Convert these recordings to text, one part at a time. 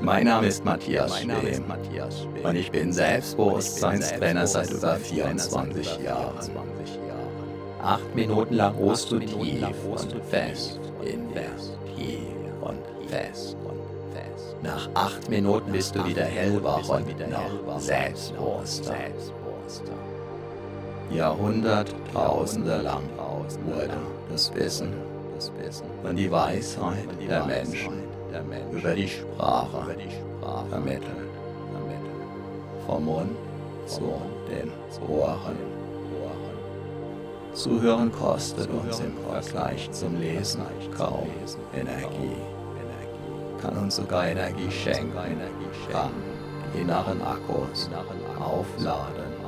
Mein Name ist Matthias Schwem und ich bin Selbstbewusstseinstrainer seit über 24 Jahren. Acht Minuten lang ruhst du tief und fest in dir. Tief und fest. Nach acht Minuten bist du wieder hellwach und noch selbstbewusster. Jahrhunderttausende lang wurde das Wissen und die Weisheit der Menschen über die Sprache. Vermittelt. Vom Mund. Zu den Ohren. Zuhören kostet uns im Vergleich zum Lesen kaum Energie. Kann uns sogar Energie schenken, kann die inneren Akkus aufladen.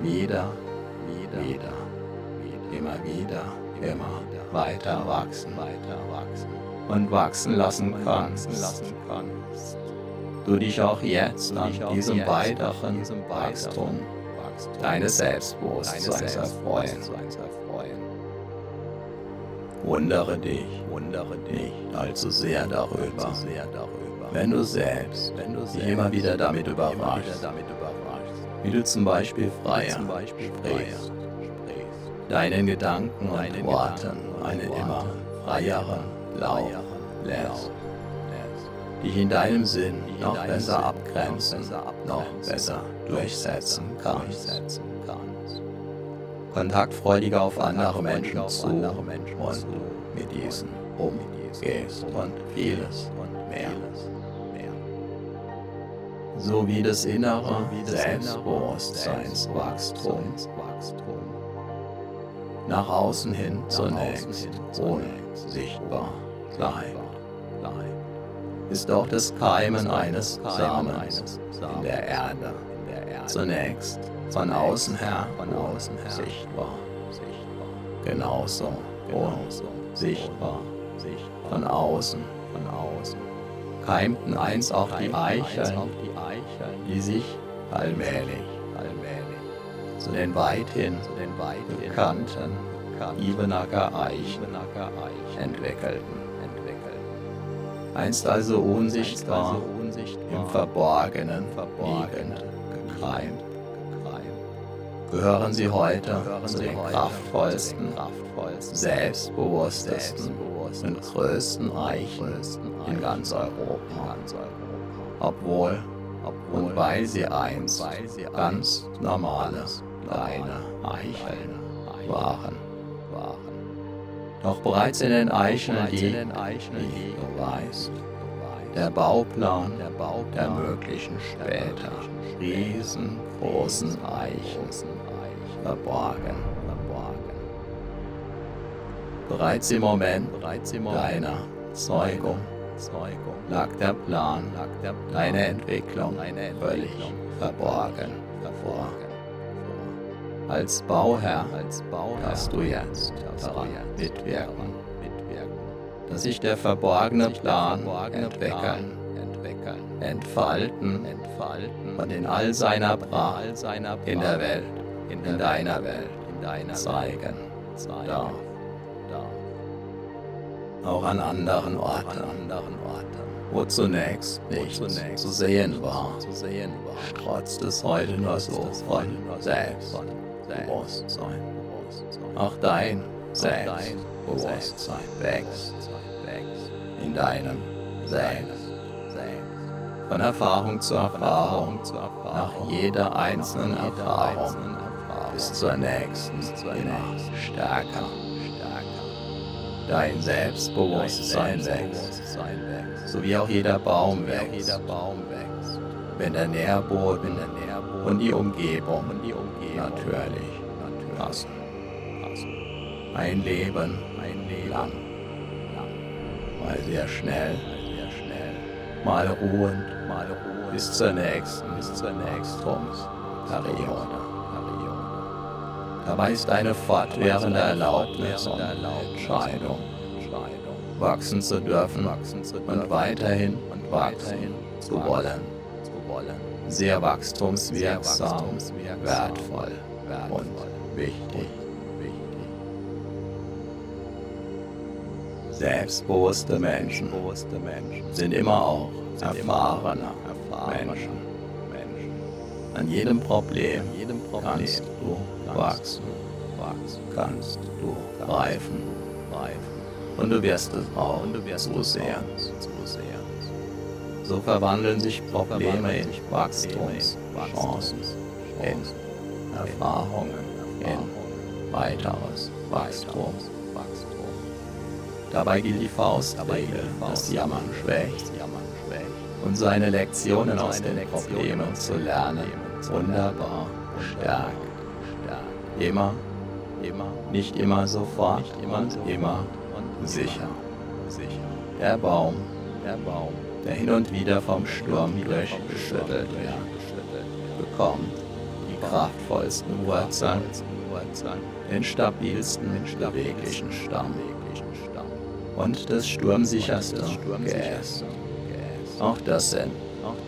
Wieder, wieder, wieder, immer wieder, immer weiter wachsen, weiter wachsen und wachsen lassen kannst. Du dich auch jetzt an diesem weiteren Wachstum deines Selbstbewusstseins erfreuen. Wundere dich, wundere dich allzu sehr darüber, wenn du selbst, wenn du dich immer wieder damit überraschst, wie du zum Beispiel freier sprichst, deinen Gedanken und Worten einen immer freieren Lauf lässt, dich in deinem Sinn noch besser abgrenzen, noch besser durchsetzen kannst. Kontaktfreudiger auf andere Menschen zu und mit diesen umgehst und vieles mehr. So wie das innere Selbstbewusstseinswachstum nach außen hin zunächst ohne sichtbar bleibt, ist auch das Keimen eines Samens in der Erde. zunächst von außen her sichtbar, genauso sichtbar von außen. Keimten einst auch die Eicheln, die sich allmählich zu den weithin bekannten Ibenacker Eichen entwickelten. Einst also unsichtbar im Verborgenen liegend, gekreimt, gehören sie heute zu den kraftvollsten, selbstbewusstesten und größten Eichen in ganz Europa. Obwohl und weil sie einst ganz normale kleine Eicheln waren. Doch bereits in den Eicheln liegt, wie du weißt, der Bauplan der möglichen später. riesengroßen Eichen verborgen. Bereits im Moment deiner Zeugung lag der Plan, deine Entwicklung völlig verborgen. vor. Als Bauherr hast du jetzt daran mitwirken, dass sich der verborgene Plan entwickeln, entfalten und in all seiner Pracht in der Welt, in deiner Welt. Zeigen darf. Auch an anderen Orten, wo zunächst nichts zu sehen war, strotzt es heute nur so von selbst. Bewusstsein. Auch dein Selbstbewusstsein wächst in deinem Selbst. Von Erfahrung zu Erfahrung, nach jeder einzelnen Erfahrung bis zur nächsten immer stärker. Dein Selbstbewusstsein wächst, so wie auch jeder Baum wächst, wenn der Nährboden und die Umgebung natürlich passen. Ein Leben lang. Mal sehr schnell, mal ruhend, mal ruhend. Bis zur nächsten, bis zur nächsten. Periode. Dabei ist eine fortwährende Erlaubnis und Entscheidung, wachsen zu dürfen und weiterhin und weiterhin zu wollen. Sehr wachstumswirksam, wertvoll und wichtig. Selbstbewusste Menschen sind immer auch erfahrene Menschen. An jedem Problem kannst du wachsen, kannst du reifen und du wirst es auch so sehr. So verwandeln sich Probleme in Wachstumschancen, in Erfahrungen, in weiteres Wachstum. Dabei gilt die Faustregel, dass Jammern schwächt und seine Lektionen aus den Problemen zu lernen wunderbar stärkt. Immer, immer, nicht immer sofort immer und immer und sicher. Der Baum, der Baum, der hin und wieder vom Sturm durchgeschüttelt wird, bekommt die kraftvollsten Wurzeln, den stabilsten, beweglichen Stamm und das sturmsicherste Geäst. Auch das sind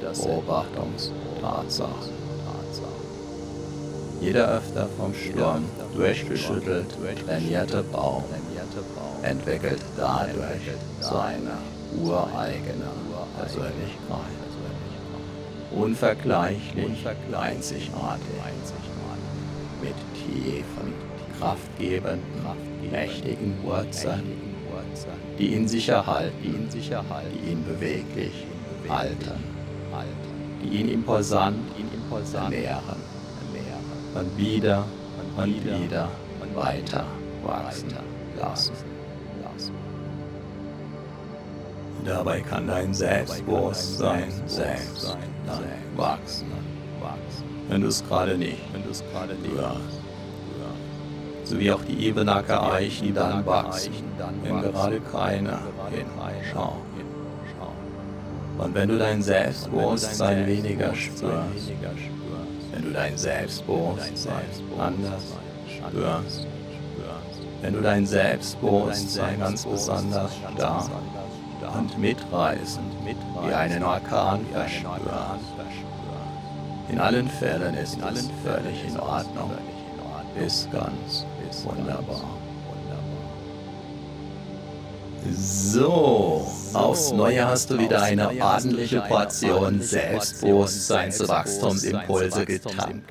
Beobachtungstatsachen. Jeder öfter vom Sturm durchgeschüttelt trainierte Baum entwickelt dadurch seine ureigene Persönlichkeit. Unvergleichlich, einzigartig, mit tiefen, kraftgebenden, mächtigen Wurzeln, die ihn sicher halten, die ihn beweglich halten, die ihn imposant ernähren. und wieder und wieder weiter wachsen. lassen. Dabei kann dein Selbstbewusstsein selbst wachsen, wenn du es gerade nicht hörst. So wie auch die Ebenacker Eichen dann wachsen, wenn gerade keiner hinschaut. Und wenn du dein Selbstbewusstsein weniger spürst, wenn du dein Selbstbewusstsein anders spürst, wenn du dein Selbstbewusstsein ganz besonders stark und mitreißend wie einen Orkan verspürst. In allen Fällen ist es völlig in Ordnung, ist ganz wunderbar. So, aufs Neue hast du wieder eine ordentliche Portion Selbstbewusstseinswachstumsimpulse getankt.